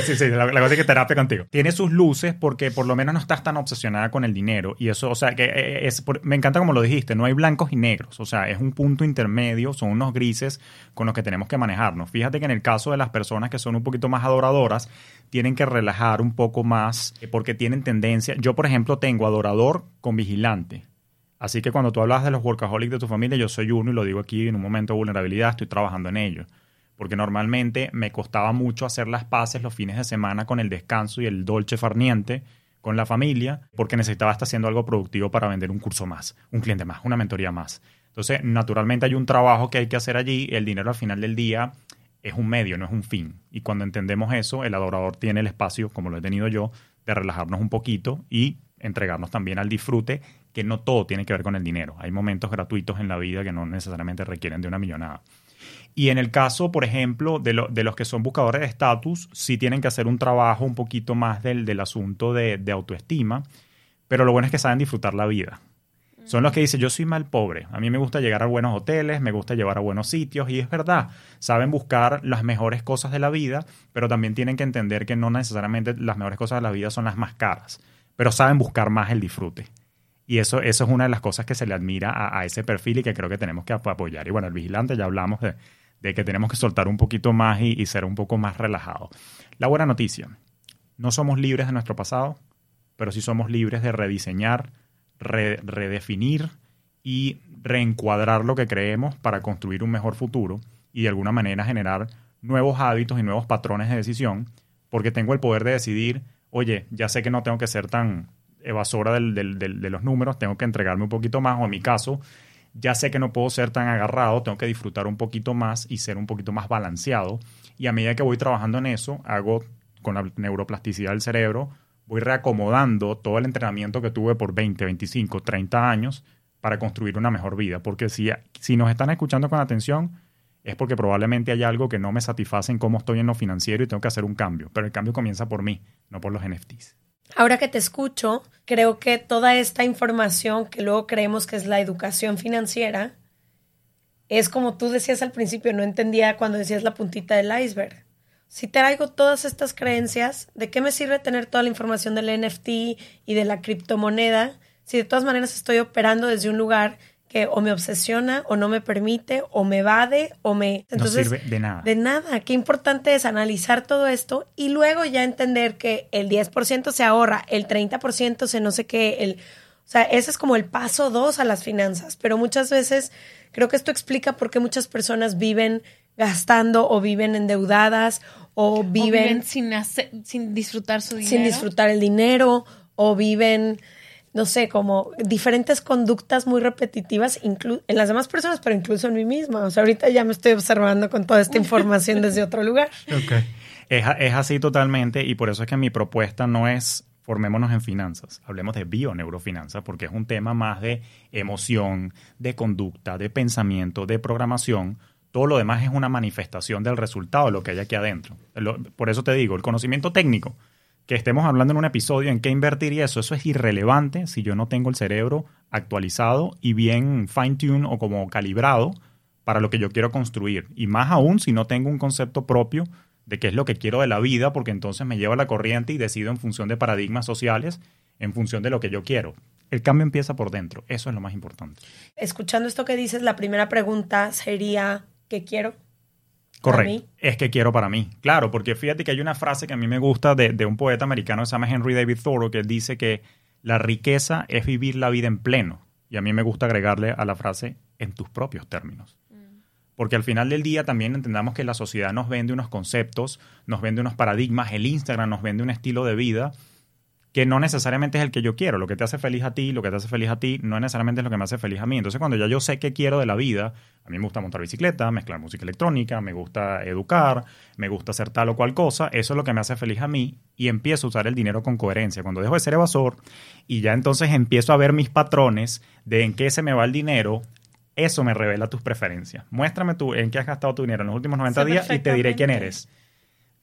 Sí, sí, la, la cosa es que terapia contigo. Tiene sus luces porque por lo menos no estás tan obsesionada con el dinero. Y eso, o sea, que eh, es, me encanta como lo dijiste, no hay blancos y negros. O sea, es un punto intermedio, son unos grises con los que tenemos que manejarnos. Fíjate que en el caso de las personas que son un poquito más adoradoras, tienen que relajar un poco más eh, porque tienen tendencia. Yo, por ejemplo, tengo adorador con vigilante. Así que cuando tú hablas de los workaholics de tu familia, yo soy uno y lo digo aquí en un momento de vulnerabilidad, estoy trabajando en ello. Porque normalmente me costaba mucho hacer las paces los fines de semana con el descanso y el dolce farniente con la familia, porque necesitaba estar haciendo algo productivo para vender un curso más, un cliente más, una mentoría más. Entonces, naturalmente hay un trabajo que hay que hacer allí, el dinero al final del día es un medio, no es un fin. Y cuando entendemos eso, el adorador tiene el espacio, como lo he tenido yo, de relajarnos un poquito y entregarnos también al disfrute, que no todo tiene que ver con el dinero. Hay momentos gratuitos en la vida que no necesariamente requieren de una millonada. Y en el caso, por ejemplo, de, lo- de los que son buscadores de estatus, sí tienen que hacer un trabajo un poquito más del, del asunto de, de autoestima, pero lo bueno es que saben disfrutar la vida. Son los que dicen, yo soy mal pobre, a mí me gusta llegar a buenos hoteles, me gusta llevar a buenos sitios, y es verdad, saben buscar las mejores cosas de la vida, pero también tienen que entender que no necesariamente las mejores cosas de la vida son las más caras, pero saben buscar más el disfrute. Y eso, eso es una de las cosas que se le admira a, ese perfil y que creo que tenemos que ap- apoyar. Y bueno, el vigilante ya hablamos de, que tenemos que soltar un poquito más y, ser un poco más relajados. La buena noticia, no somos libres de nuestro pasado, pero sí somos libres de rediseñar, re- redefinir y reencuadrar lo que creemos para construir un mejor futuro y de alguna manera generar nuevos hábitos y nuevos patrones de decisión, porque tengo el poder de decidir, oye, ya sé que no tengo que ser tan evasora del- del- del- de los números, tengo que entregarme un poquito más, o en mi caso, ya sé que no puedo ser tan agarrado, tengo que disfrutar un poquito más y ser un poquito más balanceado. Y a medida que voy trabajando en eso, hago con la neuroplasticidad del cerebro, voy reacomodando todo el entrenamiento que tuve por 20, 25, 30 años para construir una mejor vida. Porque si, si nos están escuchando con atención, es porque probablemente hay algo que no me satisface en cómo estoy en lo financiero y tengo que hacer un cambio. Pero el cambio comienza por mí, no por los NFTs. Ahora que te escucho, creo que toda esta información que luego creemos que es la educación financiera, es como tú decías al principio, no entendía cuando decías la puntita del iceberg. Si traigo todas estas creencias, ¿de qué me sirve tener toda la información del NFT y de la criptomoneda si de todas maneras estoy operando desde un lugar que o me obsesiona o no me permite o me evade o me... Entonces, no sirve de nada. de nada. Qué importante es analizar todo esto y luego ya entender que el 10% se ahorra, el 30% se no sé qué, el... O sea, ese es como el paso dos a las finanzas, pero muchas veces creo que esto explica por qué muchas personas viven gastando o viven endeudadas o O viven, viven sin, hacer- sin disfrutar su dinero. sin disfrutar el dinero o viven, no sé, como diferentes conductas muy repetitivas en las demás personas, pero incluso en mí misma. O sea, ahorita ya me estoy observando con toda esta información desde otro lugar. Es, a- es así totalmente y por eso es que mi propuesta no es formémonos en finanzas, hablemos de bioneurofinanzas porque es un tema más de emoción, de conducta, de pensamiento, de programación. Todo lo demás es una manifestación del resultado lo que hay aquí adentro. Lo- por eso te digo, el conocimiento técnico, que estemos hablando en un episodio en qué invertir y eso, eso es irrelevante si yo no tengo el cerebro actualizado y bien fine-tune o como calibrado para lo que yo quiero construir. Y más aún si no tengo un concepto propio de qué es lo que quiero de la vida, porque entonces me llevo a la corriente y decido en función de paradigmas sociales, en función de lo que yo quiero. El cambio empieza por dentro, eso es lo más importante. Escuchando esto que dices, la primera pregunta sería, ¿qué quiero? Correcto. Es que quiero para mí. Claro, porque fíjate que hay una frase que a mí me gusta de, de un poeta americano que se llama Henry David Thoreau, que dice que la riqueza es vivir la vida en pleno. Y a mí me gusta agregarle a la frase en tus propios términos. Porque al final del día también entendamos que la sociedad nos vende unos conceptos, nos vende unos paradigmas, el Instagram nos vende un estilo de vida que no necesariamente es el que yo quiero. Lo que te hace feliz a ti, lo que te hace feliz a ti, no necesariamente es lo que me hace feliz a mí. Entonces, cuando ya yo sé qué quiero de la vida, a mí me gusta montar bicicleta, mezclar música electrónica, me gusta educar, me gusta hacer tal o cual cosa, eso es lo que me hace feliz a mí y empiezo a usar el dinero con coherencia. Cuando dejo de ser evasor y ya entonces empiezo a ver mis patrones de en qué se me va el dinero, eso me revela tus preferencias. Muéstrame tú en qué has gastado tu dinero en los últimos 90 días y te diré quién eres.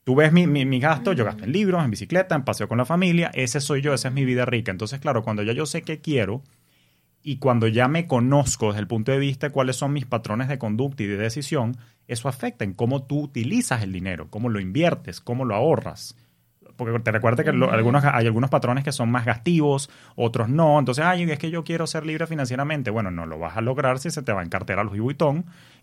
Tú ves mi, mi, gasto, yo gasto en libros, en bicicleta, en paseo con la familia, ese soy yo, esa es mi vida rica. Entonces, claro, cuando ya yo sé qué quiero y cuando ya me conozco desde el punto de vista de cuáles son mis patrones de conducta y de decisión, eso afecta en cómo tú utilizas el dinero, cómo lo inviertes, cómo lo ahorras. Porque te recuerda que algunos, hay algunos patrones que son más gastivos, otros no. Entonces, ay, es que yo quiero ser libre financieramente. Bueno, no lo vas a lograr si se te va a encarterar los Louis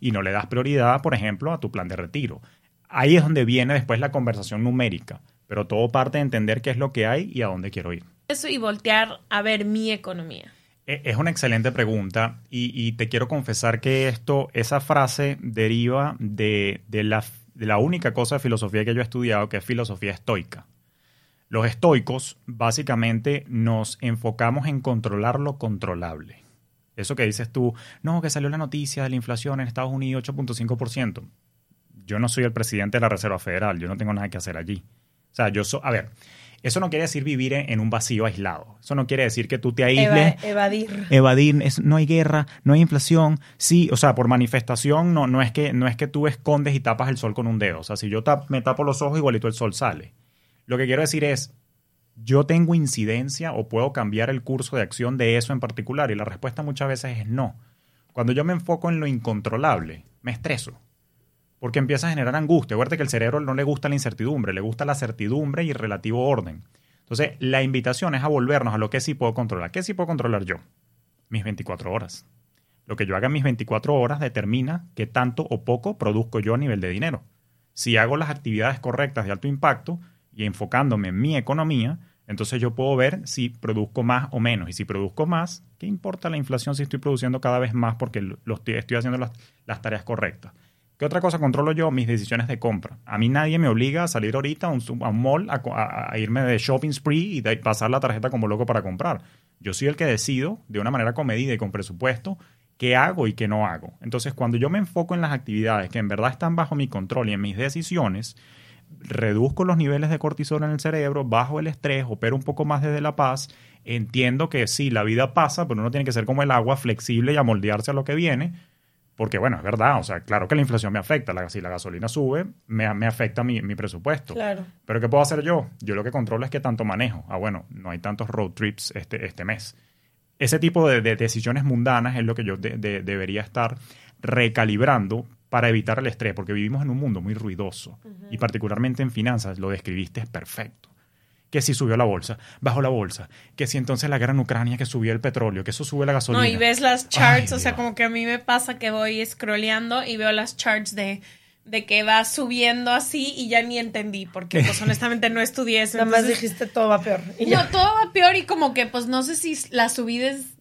y no le das prioridad, por ejemplo, a tu plan de retiro ahí es donde viene después la conversación numérica, pero todo parte de entender qué es lo que hay y a dónde quiero ir. Eso y voltear a ver mi economía. E, es una excelente pregunta y, te quiero confesar que esto, esa frase deriva de, la, de la única cosa de filosofía que yo he estudiado, que es filosofía estoica. Los estoicos básicamente nos enfocamos en controlar lo controlable. Eso que dices tú, no, que salió la noticia de la inflación en Estados Unidos 8.5% yo no soy el presidente de la Reserva Federal, yo no tengo nada que hacer allí. O sea, yo soy, a ver, eso no quiere decir vivir en un vacío aislado. Eso no quiere decir que tú te aísles. evadir. Evadir, no hay guerra, no hay inflación. Sí, o sea, por manifestación no, no, es que, no es que tú escondes y tapas el sol con un dedo. O sea, si yo me tapo los ojos, igualito el sol sale. Lo que quiero decir es, yo tengo incidencia o puedo cambiar el curso de acción de eso en particular. Y la respuesta muchas veces es no. Cuando yo me enfoco en lo incontrolable, me estreso porque empieza a generar angustia. Acuérdate que el cerebro no le gusta la incertidumbre, le gusta la certidumbre y el relativo orden. Entonces, la invitación es a volvernos a lo que sí puedo controlar. ¿Qué sí puedo controlar yo? Mis 24 horas. Lo que yo haga en mis 24 horas determina qué tanto o poco produzco yo a nivel de dinero. Si hago las actividades correctas de alto impacto y enfocándome en mi economía, entonces yo puedo ver si produzco más o menos. Y si produzco más, ¿qué importa la inflación si estoy produciendo cada vez más porque estoy, haciendo las tareas correctas? ¿Qué otra cosa controlo yo? Mis decisiones de compra. A mí nadie me obliga a salir ahorita a un, mall, a, irme de shopping spree y pasar la tarjeta como loco para comprar. Yo soy el que decido, de una manera comedida y con presupuesto, qué hago y qué no hago. Entonces, cuando yo me enfoco en las actividades que en verdad están bajo mi control y en mis decisiones, reduzco los niveles de cortisol en el cerebro, bajo el estrés, opero un poco más desde la paz, entiendo que sí, la vida pasa, pero uno tiene que ser como el agua, flexible y amoldearse a lo que viene porque, bueno, es verdad, o sea, claro que la inflación me afecta. La, si la gasolina sube, me, me afecta mi, mi, presupuesto. Claro. Pero ¿qué puedo hacer yo? Yo lo que controlo es qué tanto manejo. Ah, bueno, no hay tantos road trips este, este mes. Ese tipo de, decisiones mundanas es lo que yo debería estar recalibrando para evitar el estrés, porque vivimos en un mundo muy ruidoso. Y particularmente en finanzas, lo describiste es perfecto que si subió la bolsa, bajó la bolsa, que si entonces la guerra en Ucrania, que subió el petróleo, que eso sube la gasolina. No, y ves las charts, o sea, como que a mí me pasa que voy scrolleando y veo las charts de de que va subiendo así y ya ni entendí porque pues honestamente no estudié eso. Nada más dijiste todo va peor. no, todo va peor y como que pues no sé si la subida es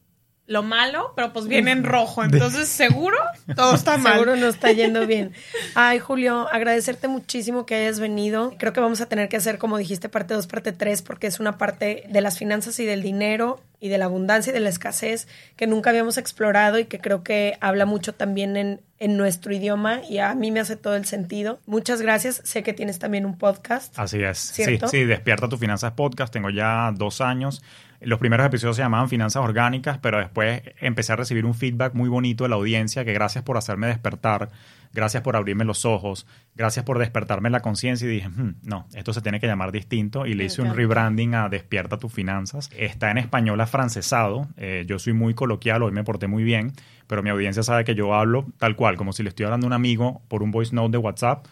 lo malo, pero pues viene en rojo. Entonces, seguro todo está mal. Seguro no está yendo bien. Ay, Julio, agradecerte muchísimo que hayas venido. Creo que vamos a tener que hacer, como dijiste, parte 2, parte 3, porque es una parte de las finanzas y del dinero y de la abundancia y de la escasez que nunca habíamos explorado y que creo que habla mucho también en, en nuestro idioma y a mí me hace todo el sentido. Muchas gracias. Sé que tienes también un podcast. Así es. Sí, sí, Despierta tu Finanzas Podcast. Tengo ya dos años Los primeros episodios se llamaban Finanzas Orgánicas, pero después empecé a recibir un feedback muy bonito de la audiencia, que gracias por hacerme despertar, gracias por abrirme los ojos, gracias por despertarme la conciencia y dije, "Hmm, no, esto se tiene que llamar distinto y le hice un rebranding a Despierta tus finanzas. Está en español afrancesado, eh, yo soy muy coloquial, hoy me porté muy bien, pero mi audiencia sabe que yo hablo tal cual, como si le estoy hablando a un amigo por un voice note de WhatsApp.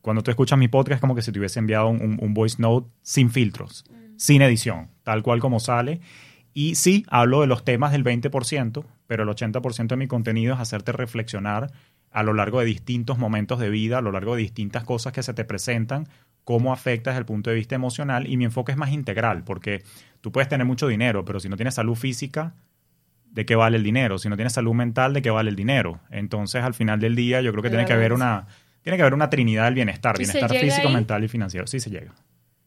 Cuando tú escuchas mi podcast es como que si te hubiese enviado un, un- un voice note sin filtros, sin edición, tal cual como sale. Y sí, hablo de los temas del 20%, pero el 80% de mi contenido es hacerte reflexionar a lo largo de distintos momentos de vida, a lo largo de distintas cosas que se te presentan, cómo afecta desde el punto de vista emocional. Y mi enfoque es más integral, porque tú puedes tener mucho dinero, pero si no tienes salud física, ¿de qué vale el dinero? Si no tienes salud mental, ¿de qué vale el dinero? Entonces, al final del día, yo creo que tiene que haber una, tiene que haber una trinidad del bienestar, ¿Y se bienestar físico, ahí? mental y financiero. Sí se llega,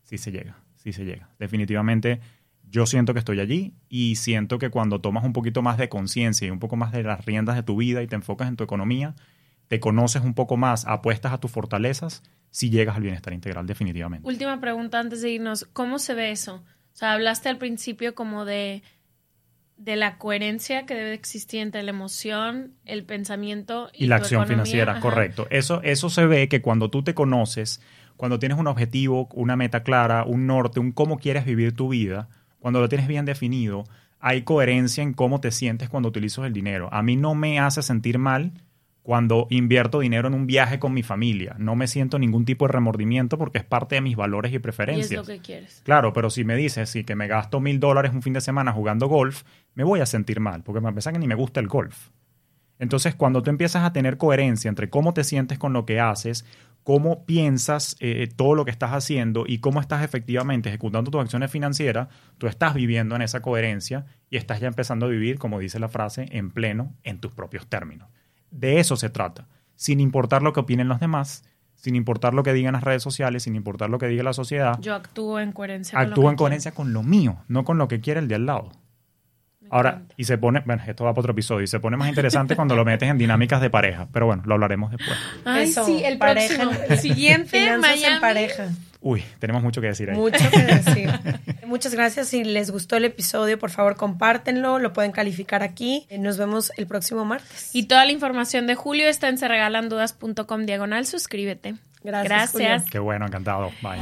sí se llega, sí se llega. Definitivamente, yo siento que estoy allí y siento que cuando tomas un poquito más de conciencia y un poco más de las riendas de tu vida y te enfocas en tu economía, te conoces un poco más, apuestas a tus fortalezas, si llegas al bienestar integral, definitivamente. Última pregunta antes de irnos. ¿Cómo se ve eso? O sea, hablaste al principio como de, de la coherencia que debe existir entre la emoción, el pensamiento y, y la tu acción economía. financiera, Ajá. correcto. Eso, eso se ve que cuando tú te conoces, cuando tienes un objetivo, una meta clara, un norte, un cómo quieres vivir tu vida, cuando lo tienes bien definido, hay coherencia en cómo te sientes cuando utilizas el dinero. A mí no me hace sentir mal cuando invierto dinero en un viaje con mi familia. No me siento ningún tipo de remordimiento porque es parte de mis valores y Y es preferencias. lo que quieres. Claro, pero si me dices sí, que me gasto mil dólares un fin de semana jugando golf, me voy a sentir mal, porque me pensar que ni me gusta el golf. Entonces, cuando tú empiezas a tener coherencia entre cómo te sientes con lo que haces, cómo piensas eh, todo lo que estás haciendo y cómo estás efectivamente ejecutando tus acciones financieras, tú estás viviendo en esa coherencia y estás ya empezando a vivir, como dice la frase, en pleno, en tus propios términos. De eso se trata, sin importar lo que opinen los demás, sin importar lo que digan las redes sociales, sin importar lo que diga la sociedad. Yo actúo en coherencia con lo Actúa que en coherencia con lo mío, no con lo que quiere el de al lado. Ahora, y se pone, bueno, esto va para otro episodio, y se pone más interesante cuando lo metes en dinámicas de pareja, pero bueno, lo hablaremos después. Ay, Eso, sí, el pareja próximo. El siguiente, Miami. en pareja. Uy, tenemos mucho que decir ahí. Mucho que decir. Muchas gracias. Si les gustó el episodio, por favor, compártenlo. Lo pueden calificar aquí. Nos vemos el próximo martes. Y toda la información de Julio está en serregalandudas.com diagonal. Suscríbete. Gracias, Gracias. Qué bueno, encantado. Bye.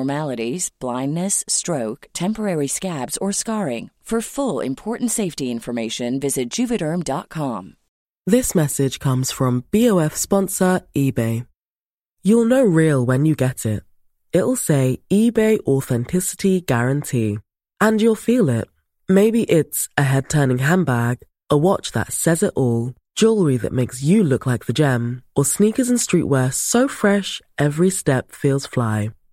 abnormalities, blindness, stroke, temporary scabs, or scarring. For full important safety information, visit juvederm.com. This message comes from BOF sponsor eBay. You'll know real when you get it. It'll say eBay Authenticity Guarantee. And you'll feel it. Maybe it's a head turning handbag, a watch that says it all, jewelry that makes you look like the gem, or sneakers and streetwear so fresh every step feels fly.